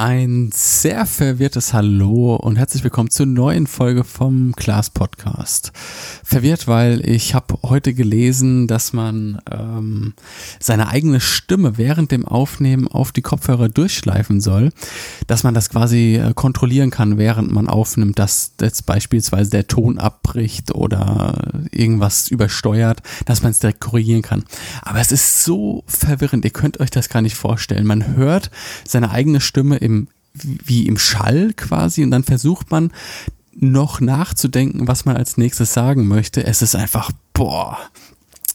Ein sehr verwirrtes Hallo und herzlich willkommen zur neuen Folge vom Class Podcast. Verwirrt, weil ich habe heute gelesen, dass man ähm, seine eigene Stimme während dem Aufnehmen auf die Kopfhörer durchschleifen soll, dass man das quasi äh, kontrollieren kann, während man aufnimmt, dass jetzt beispielsweise der Ton abbricht oder irgendwas übersteuert, dass man es direkt korrigieren kann. Aber es ist so verwirrend, ihr könnt euch das gar nicht vorstellen. Man hört seine eigene Stimme im im, wie im Schall quasi und dann versucht man noch nachzudenken, was man als nächstes sagen möchte. Es ist einfach, boah.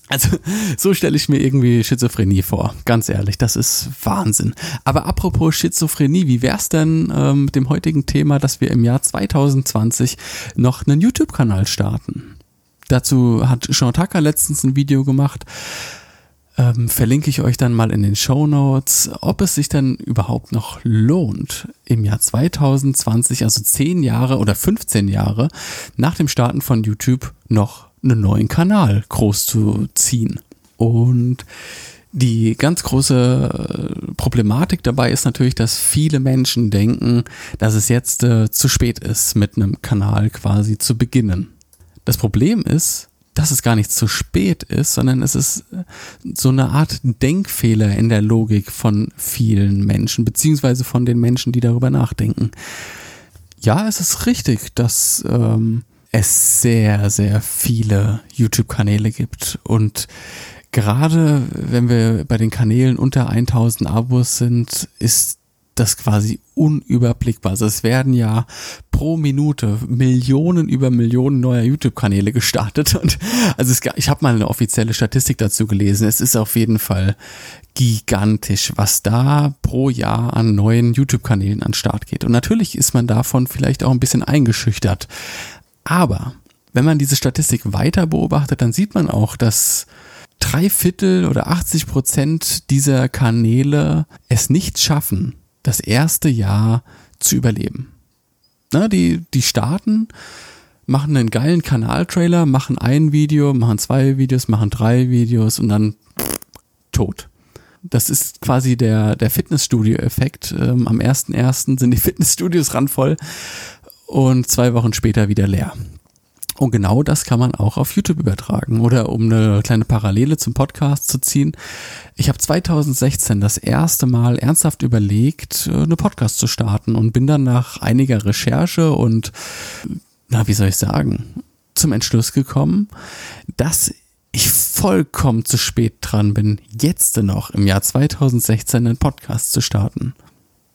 Also, so stelle ich mir irgendwie Schizophrenie vor. Ganz ehrlich, das ist Wahnsinn. Aber apropos Schizophrenie, wie wäre es denn ähm, mit dem heutigen Thema, dass wir im Jahr 2020 noch einen YouTube-Kanal starten? Dazu hat Sean Tucker letztens ein Video gemacht ähm, verlinke ich euch dann mal in den Show Notes, ob es sich dann überhaupt noch lohnt, im Jahr 2020, also 10 Jahre oder 15 Jahre nach dem Starten von YouTube noch einen neuen Kanal groß zu ziehen. Und die ganz große äh, Problematik dabei ist natürlich, dass viele Menschen denken, dass es jetzt äh, zu spät ist, mit einem Kanal quasi zu beginnen. Das Problem ist, dass es gar nicht zu spät ist, sondern es ist äh, so eine Art Denkfehler in der Logik von vielen Menschen, beziehungsweise von den Menschen, die darüber nachdenken. Ja, es ist richtig, dass ähm, es sehr, sehr viele YouTube-Kanäle gibt und gerade wenn wir bei den Kanälen unter 1000 Abos sind, ist das quasi unüberblickbar. Also es werden ja pro Minute Millionen über Millionen neuer YouTube-Kanäle gestartet. Und also es, ich habe mal eine offizielle Statistik dazu gelesen. Es ist auf jeden Fall gigantisch, was da pro Jahr an neuen YouTube-Kanälen an Start geht. Und natürlich ist man davon vielleicht auch ein bisschen eingeschüchtert. Aber wenn man diese Statistik weiter beobachtet, dann sieht man auch, dass drei Viertel oder 80 Prozent dieser Kanäle es nicht schaffen, das erste Jahr zu überleben. Na, die, die starten, machen einen geilen Kanaltrailer, machen ein Video, machen zwei Videos, machen drei Videos und dann tot. Das ist quasi der, der Fitnessstudio-Effekt. Ähm, am 1.1. sind die Fitnessstudios randvoll und zwei Wochen später wieder leer. Und genau das kann man auch auf YouTube übertragen. Oder um eine kleine Parallele zum Podcast zu ziehen. Ich habe 2016 das erste Mal ernsthaft überlegt, äh, eine Podcast zu starten und bin dann nach einiger Recherche und, na, wie soll ich sagen, zum Entschluss gekommen, dass ich vollkommen zu spät dran bin, jetzt noch im Jahr 2016 einen Podcast zu starten.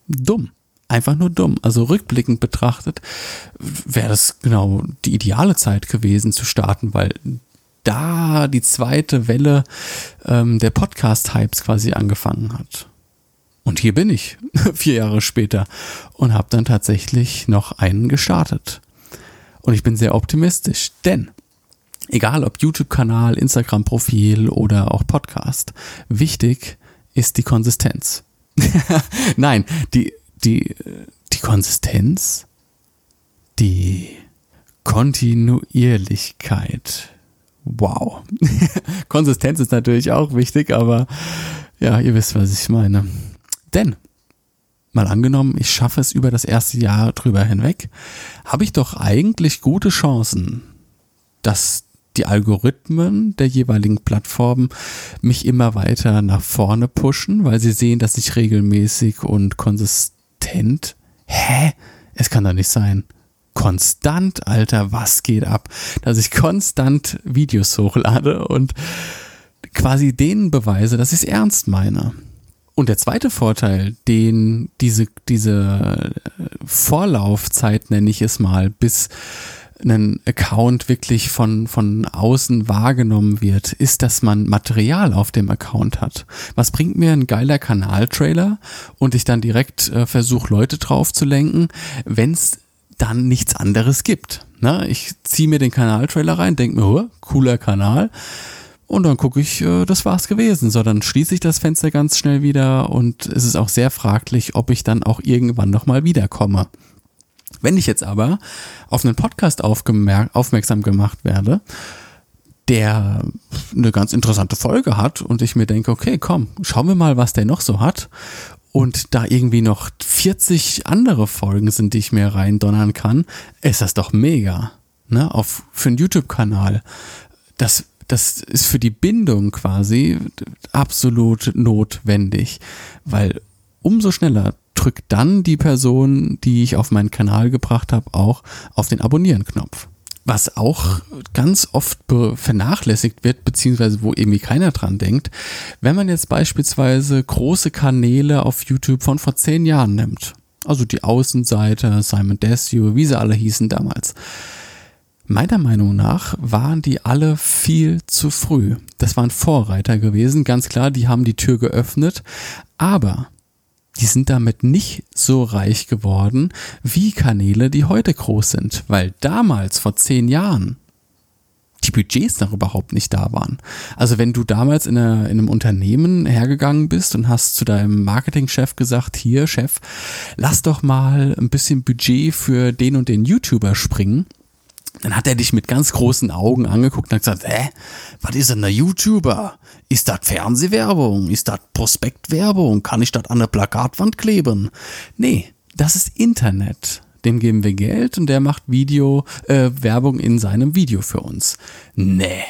Dumm einfach nur dumm. Also rückblickend betrachtet wäre das genau die ideale Zeit gewesen zu starten, weil da die zweite Welle ähm, der Podcast-Hypes quasi angefangen hat. Und hier bin ich, vier Jahre später, und habe dann tatsächlich noch einen gestartet. Und ich bin sehr optimistisch, denn egal ob YouTube-Kanal, Instagram-Profil oder auch Podcast, wichtig ist die Konsistenz. Nein, die die, die Konsistenz, die Kontinuierlichkeit. Wow. Konsistenz ist natürlich auch wichtig, aber ja, ihr wisst, was ich meine. Denn, mal angenommen, ich schaffe es über das erste Jahr drüber hinweg, habe ich doch eigentlich gute Chancen, dass die Algorithmen der jeweiligen Plattformen mich immer weiter nach vorne pushen, weil sie sehen, dass ich regelmäßig und konsistent Patent? Hä? Es kann doch nicht sein. Konstant, Alter, was geht ab? Dass ich konstant Videos hochlade und quasi denen beweise, dass ich es ernst meine. Und der zweite Vorteil, den diese, diese Vorlaufzeit, nenne ich es mal, bis ein Account wirklich von, von außen wahrgenommen wird, ist, dass man Material auf dem Account hat. Was bringt mir ein geiler Kanaltrailer und ich dann direkt äh, versuche, Leute drauf zu lenken, wenn es dann nichts anderes gibt. Na, ich ziehe mir den Kanaltrailer rein, denke mir, oh, cooler Kanal. Und dann gucke ich, äh, das war's gewesen. So, dann schließe ich das Fenster ganz schnell wieder und es ist auch sehr fraglich, ob ich dann auch irgendwann nochmal wiederkomme. Wenn ich jetzt aber auf einen Podcast aufmerksam gemacht werde, der eine ganz interessante Folge hat und ich mir denke, okay, komm, schauen wir mal, was der noch so hat. und da irgendwie noch 40 andere Folgen sind, die ich mir reindonnern kann, ist das doch mega. Ne? Auf, für einen YouTube-Kanal. Das, das ist für die Bindung quasi absolut notwendig, weil umso schneller drückt dann die Person, die ich auf meinen Kanal gebracht habe, auch auf den Abonnieren-Knopf. Was auch ganz oft vernachlässigt wird, beziehungsweise wo irgendwie keiner dran denkt, wenn man jetzt beispielsweise große Kanäle auf YouTube von vor zehn Jahren nimmt, also die Außenseite, Simon Desue, wie sie alle hießen damals. Meiner Meinung nach waren die alle viel zu früh. Das waren Vorreiter gewesen, ganz klar, die haben die Tür geöffnet, aber die sind damit nicht so reich geworden wie Kanäle, die heute groß sind, weil damals, vor zehn Jahren, die Budgets noch überhaupt nicht da waren. Also wenn du damals in, einer, in einem Unternehmen hergegangen bist und hast zu deinem Marketingchef gesagt, hier Chef, lass doch mal ein bisschen Budget für den und den YouTuber springen, dann hat er dich mit ganz großen Augen angeguckt und hat gesagt, hä, was ist denn ein YouTuber? Ist das Fernsehwerbung? Ist das Prospektwerbung? Kann ich das an der Plakatwand kleben? Nee, das ist Internet. Dem geben wir Geld und der macht Video, äh, Werbung in seinem Video für uns. Nee,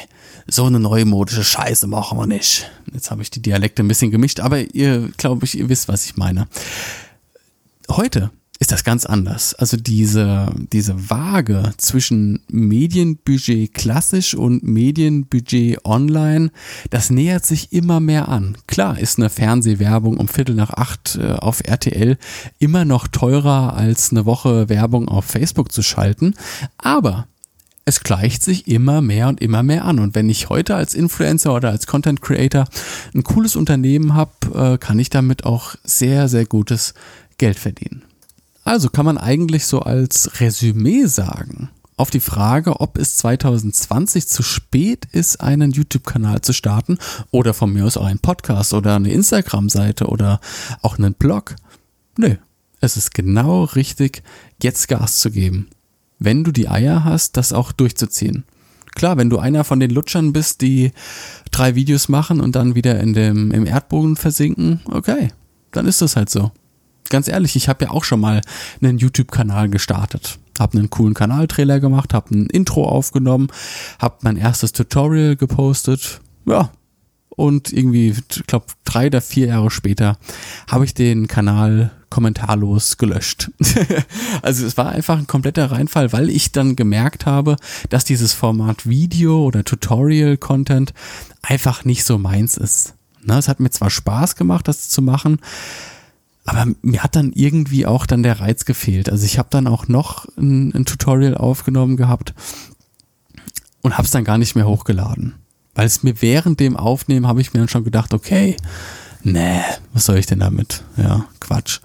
so eine neumodische Scheiße machen wir nicht. Jetzt habe ich die Dialekte ein bisschen gemischt, aber ihr, glaube ich, ihr wisst, was ich meine. Heute ist das ganz anders. Also diese, diese Waage zwischen Medienbudget klassisch und Medienbudget online, das nähert sich immer mehr an. Klar ist eine Fernsehwerbung um Viertel nach acht äh, auf RTL immer noch teurer als eine Woche Werbung auf Facebook zu schalten, aber es gleicht sich immer mehr und immer mehr an. Und wenn ich heute als Influencer oder als Content Creator ein cooles Unternehmen habe, äh, kann ich damit auch sehr, sehr gutes Geld verdienen. Also kann man eigentlich so als Resümee sagen, auf die Frage, ob es 2020 zu spät ist, einen YouTube-Kanal zu starten oder von mir aus auch einen Podcast oder eine Instagram-Seite oder auch einen Blog. Nö, es ist genau richtig, jetzt Gas zu geben. Wenn du die Eier hast, das auch durchzuziehen. Klar, wenn du einer von den Lutschern bist, die drei Videos machen und dann wieder in dem, im Erdboden versinken, okay, dann ist das halt so ganz ehrlich, ich habe ja auch schon mal einen YouTube-Kanal gestartet. Habe einen coolen Kanaltrailer gemacht, habe ein Intro aufgenommen, habe mein erstes Tutorial gepostet. Ja, und irgendwie, ich glaube, drei oder vier Jahre später habe ich den Kanal kommentarlos gelöscht. also es war einfach ein kompletter Reinfall, weil ich dann gemerkt habe, dass dieses Format Video oder Tutorial-Content einfach nicht so meins ist. Ne, es hat mir zwar Spaß gemacht, das zu machen, aber mir hat dann irgendwie auch dann der Reiz gefehlt. Also ich habe dann auch noch ein, ein Tutorial aufgenommen gehabt und habe es dann gar nicht mehr hochgeladen. Weil es mir während dem Aufnehmen habe ich mir dann schon gedacht, okay, nee, was soll ich denn damit? Ja, Quatsch.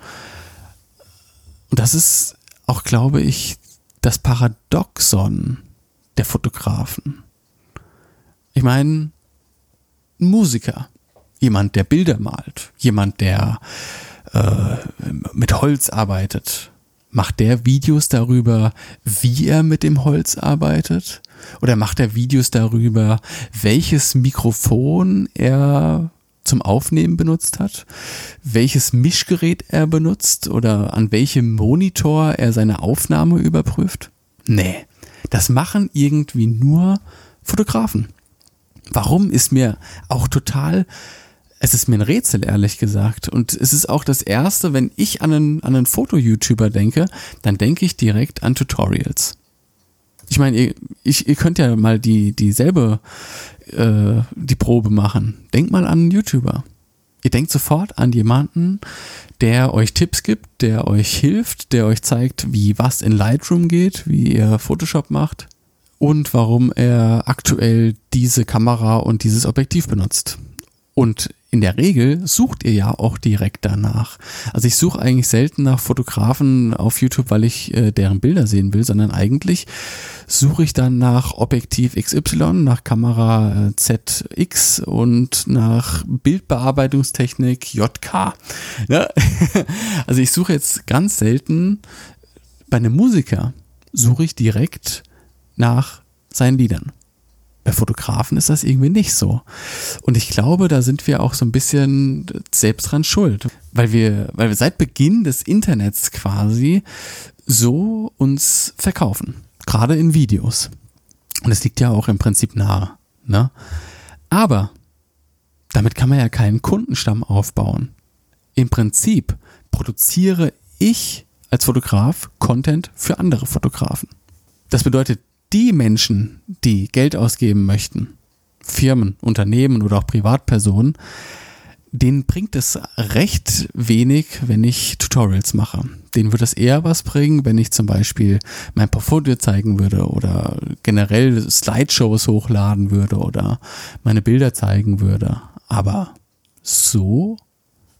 Und das ist auch, glaube ich, das Paradoxon der Fotografen. Ich meine, ein Musiker, jemand, der Bilder malt, jemand, der äh, mit Holz arbeitet, macht der Videos darüber, wie er mit dem Holz arbeitet? Oder macht er Videos darüber, welches Mikrofon er zum Aufnehmen benutzt hat, welches Mischgerät er benutzt oder an welchem Monitor er seine Aufnahme überprüft? Nee, das machen irgendwie nur Fotografen. Warum ist mir auch total es ist mir ein Rätsel, ehrlich gesagt. Und es ist auch das Erste, wenn ich an einen, an einen Foto-YouTuber denke, dann denke ich direkt an Tutorials. Ich meine, ihr, ich, ihr könnt ja mal die, dieselbe, äh, die Probe machen. Denkt mal an einen YouTuber. Ihr denkt sofort an jemanden, der euch Tipps gibt, der euch hilft, der euch zeigt, wie was in Lightroom geht, wie ihr Photoshop macht und warum er aktuell diese Kamera und dieses Objektiv benutzt. Und in der Regel sucht ihr ja auch direkt danach. Also ich suche eigentlich selten nach Fotografen auf YouTube, weil ich äh, deren Bilder sehen will, sondern eigentlich suche ich dann nach Objektiv XY, nach Kamera äh, ZX und nach Bildbearbeitungstechnik JK. Ja? Also ich suche jetzt ganz selten bei einem Musiker, suche ich direkt nach seinen Liedern. Bei Fotografen ist das irgendwie nicht so. Und ich glaube, da sind wir auch so ein bisschen selbst dran schuld, weil wir, weil wir seit Beginn des Internets quasi so uns verkaufen. Gerade in Videos. Und es liegt ja auch im Prinzip nahe. Ne? Aber damit kann man ja keinen Kundenstamm aufbauen. Im Prinzip produziere ich als Fotograf Content für andere Fotografen. Das bedeutet, die Menschen, die Geld ausgeben möchten, Firmen, Unternehmen oder auch Privatpersonen, denen bringt es recht wenig, wenn ich Tutorials mache. Denen würde es eher was bringen, wenn ich zum Beispiel mein Portfolio zeigen würde oder generell Slideshows hochladen würde oder meine Bilder zeigen würde. Aber so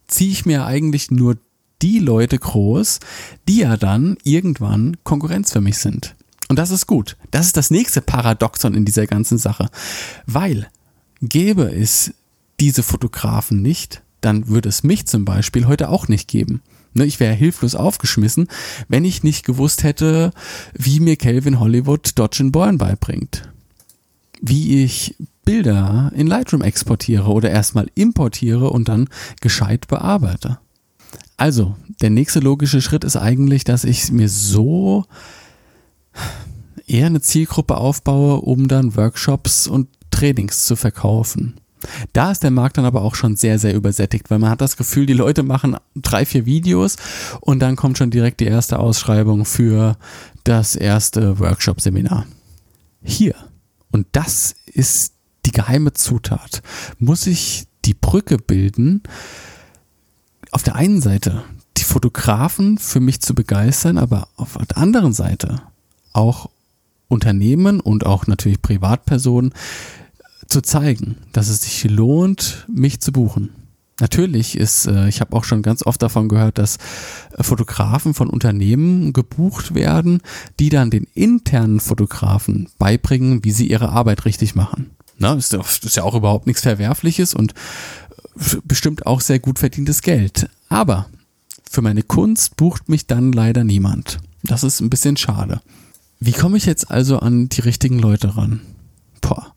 ziehe ich mir eigentlich nur die Leute groß, die ja dann irgendwann Konkurrenz für mich sind. Und das ist gut. Das ist das nächste Paradoxon in dieser ganzen Sache. Weil gäbe es diese Fotografen nicht, dann würde es mich zum Beispiel heute auch nicht geben. Ne, ich wäre hilflos aufgeschmissen, wenn ich nicht gewusst hätte, wie mir Calvin Hollywood Dodge and Burn beibringt. Wie ich Bilder in Lightroom exportiere oder erstmal importiere und dann gescheit bearbeite. Also, der nächste logische Schritt ist eigentlich, dass ich mir so eher eine Zielgruppe aufbaue, um dann Workshops und Trainings zu verkaufen. Da ist der Markt dann aber auch schon sehr, sehr übersättigt, weil man hat das Gefühl, die Leute machen drei, vier Videos und dann kommt schon direkt die erste Ausschreibung für das erste Workshop-Seminar. Hier, und das ist die geheime Zutat, muss ich die Brücke bilden, auf der einen Seite die Fotografen für mich zu begeistern, aber auf der anderen Seite auch Unternehmen und auch natürlich Privatpersonen zu zeigen, dass es sich lohnt, mich zu buchen. Natürlich ist, äh, ich habe auch schon ganz oft davon gehört, dass äh, Fotografen von Unternehmen gebucht werden, die dann den internen Fotografen beibringen, wie sie ihre Arbeit richtig machen. Na, ist, ist ja auch überhaupt nichts Verwerfliches und äh, bestimmt auch sehr gut verdientes Geld. Aber für meine Kunst bucht mich dann leider niemand. Das ist ein bisschen schade. Wie komme ich jetzt also an die richtigen Leute ran? Boah,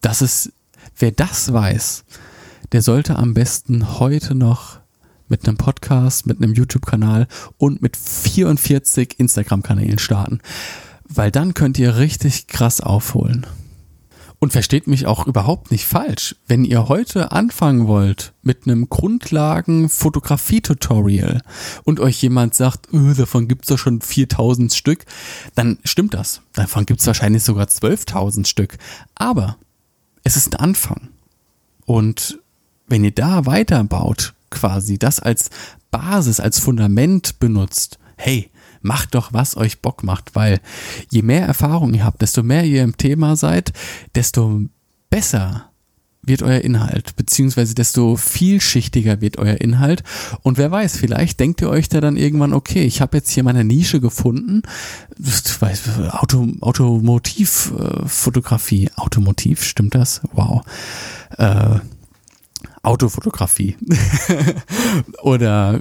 das ist, wer das weiß, der sollte am besten heute noch mit einem Podcast, mit einem YouTube-Kanal und mit 44 Instagram-Kanälen starten. Weil dann könnt ihr richtig krass aufholen. Und versteht mich auch überhaupt nicht falsch. Wenn ihr heute anfangen wollt mit einem Grundlagen-Fotografie-Tutorial und euch jemand sagt, öh, davon gibt's doch schon 4000 Stück, dann stimmt das. Davon gibt's wahrscheinlich sogar 12.000 Stück. Aber es ist ein Anfang. Und wenn ihr da weiterbaut, quasi das als Basis, als Fundament benutzt, hey, macht doch, was euch Bock macht, weil je mehr Erfahrung ihr habt, desto mehr ihr im Thema seid, desto besser wird euer Inhalt, beziehungsweise desto vielschichtiger wird euer Inhalt. Und wer weiß, vielleicht denkt ihr euch da dann irgendwann, okay, ich habe jetzt hier meine Nische gefunden, Auto, Automotivfotografie, Automotiv, stimmt das? Wow. Äh, Autofotografie oder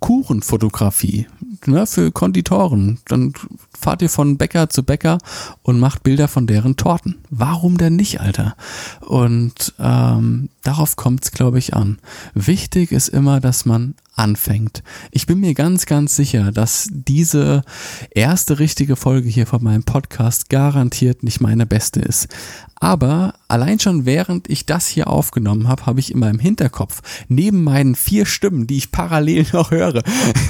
Kuchenfotografie ne, für Konditoren. Dann fahrt ihr von Bäcker zu Bäcker und macht Bilder von deren Torten. Warum denn nicht, Alter? Und ähm, darauf kommt es, glaube ich, an. Wichtig ist immer, dass man anfängt. Ich bin mir ganz, ganz sicher, dass diese erste richtige Folge hier von meinem Podcast garantiert nicht meine beste ist. Aber allein schon während ich das hier aufgenommen habe, habe ich in meinem Hinterkopf, neben meinen vier Stimmen, die ich parallel noch höre,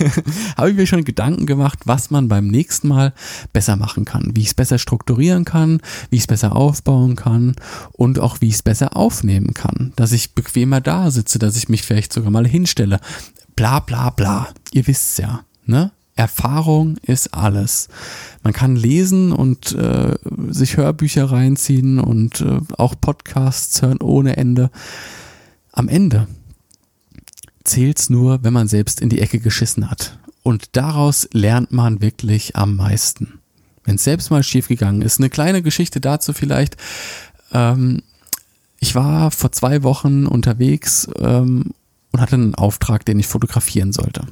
habe ich mir schon Gedanken gemacht, was man beim nächsten Mal besser machen kann, wie ich es besser strukturieren kann, wie ich es besser aufbauen kann und auch wie ich es besser aufnehmen kann, dass ich bequemer da sitze, dass ich mich vielleicht sogar mal hinstelle. Bla bla bla. Ihr wisst's ja, ne? Erfahrung ist alles. Man kann lesen und äh, sich Hörbücher reinziehen und äh, auch Podcasts hören ohne Ende. Am Ende zählt's nur, wenn man selbst in die Ecke geschissen hat. Und daraus lernt man wirklich am meisten. Wenn es selbst mal schiefgegangen ist. Eine kleine Geschichte dazu vielleicht. Ähm, ich war vor zwei Wochen unterwegs ähm, und hatte einen Auftrag, den ich fotografieren sollte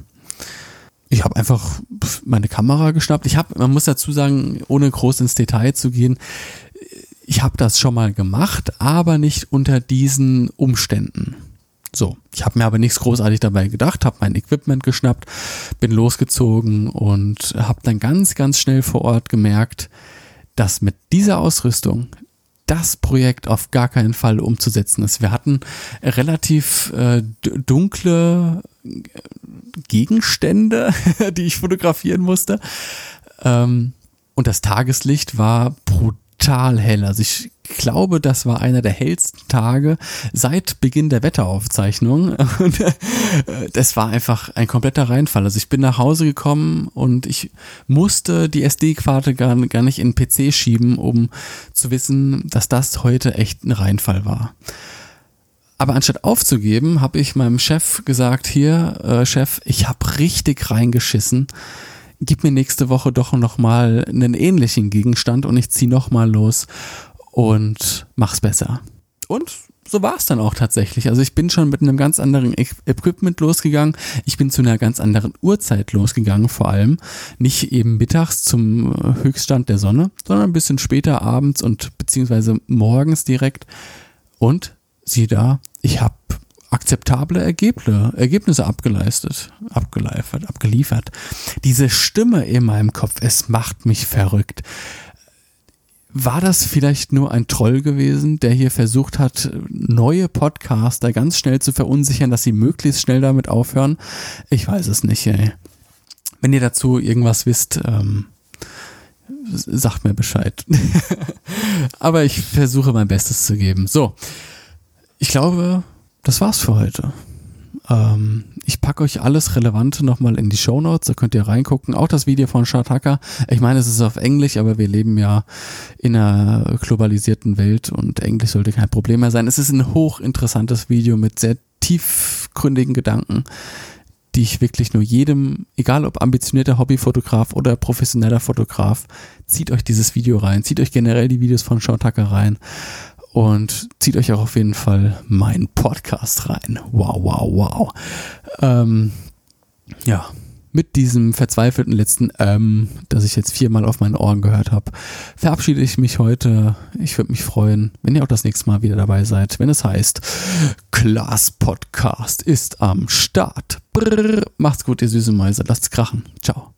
ich habe einfach meine Kamera geschnappt. Ich habe, man muss dazu sagen, ohne groß ins Detail zu gehen, ich habe das schon mal gemacht, aber nicht unter diesen Umständen. So, ich habe mir aber nichts großartig dabei gedacht, habe mein Equipment geschnappt, bin losgezogen und habe dann ganz, ganz schnell vor Ort gemerkt, dass mit dieser Ausrüstung das Projekt auf gar keinen Fall umzusetzen ist. Wir hatten relativ äh, dunkle äh, Gegenstände, die ich fotografieren musste. Ähm, und das Tageslicht war brutal hell. Also ich glaube, das war einer der hellsten Tage seit Beginn der Wetteraufzeichnung. Und äh, das war einfach ein kompletter Reinfall. Also ich bin nach Hause gekommen und ich musste die SD-Karte gar, gar nicht in den PC schieben, um zu wissen, dass das heute echt ein Reinfall war. Aber anstatt aufzugeben, habe ich meinem Chef gesagt, hier, äh, Chef, ich habe richtig reingeschissen. Gib mir nächste Woche doch noch mal einen ähnlichen Gegenstand und ich ziehe noch mal los und mach's besser. Und so war es dann auch tatsächlich. Also ich bin schon mit einem ganz anderen Equipment losgegangen. Ich bin zu einer ganz anderen Uhrzeit losgegangen, vor allem. Nicht eben mittags zum Höchststand der Sonne, sondern ein bisschen später abends und beziehungsweise morgens direkt. Und sieh da, ich habe akzeptable Ergebnisse, Ergebnisse abgeleistet, abgeliefert, abgeliefert. Diese Stimme in meinem Kopf, es macht mich verrückt. War das vielleicht nur ein Troll gewesen, der hier versucht hat, neue Podcaster ganz schnell zu verunsichern, dass sie möglichst schnell damit aufhören? Ich weiß es nicht, ey. Wenn ihr dazu irgendwas wisst, ähm, sagt mir Bescheid. Aber ich versuche mein Bestes zu geben. So, ich glaube, das war's für heute. Ähm, ich packe euch alles Relevante nochmal in die Show Notes, da könnt ihr reingucken. Auch das Video von Shataka. Ich meine, es ist auf Englisch, aber wir leben ja in einer globalisierten Welt und Englisch sollte kein Problem mehr sein. Es ist ein hochinteressantes Video mit sehr tiefgründigen Gedanken, die ich wirklich nur jedem, egal ob ambitionierter Hobbyfotograf oder professioneller Fotograf, zieht euch dieses Video rein, zieht euch generell die Videos von Shataka rein und zieht euch auch auf jeden Fall meinen Podcast rein. Wow, wow, wow. Ähm, ja, mit diesem verzweifelten letzten ähm, das ich jetzt viermal auf meinen Ohren gehört habe, verabschiede ich mich heute. Ich würde mich freuen, wenn ihr auch das nächste Mal wieder dabei seid, wenn es heißt, Klaas Podcast ist am Start. Brrr, macht's gut, ihr süße Mäuse. Lasst's krachen. Ciao.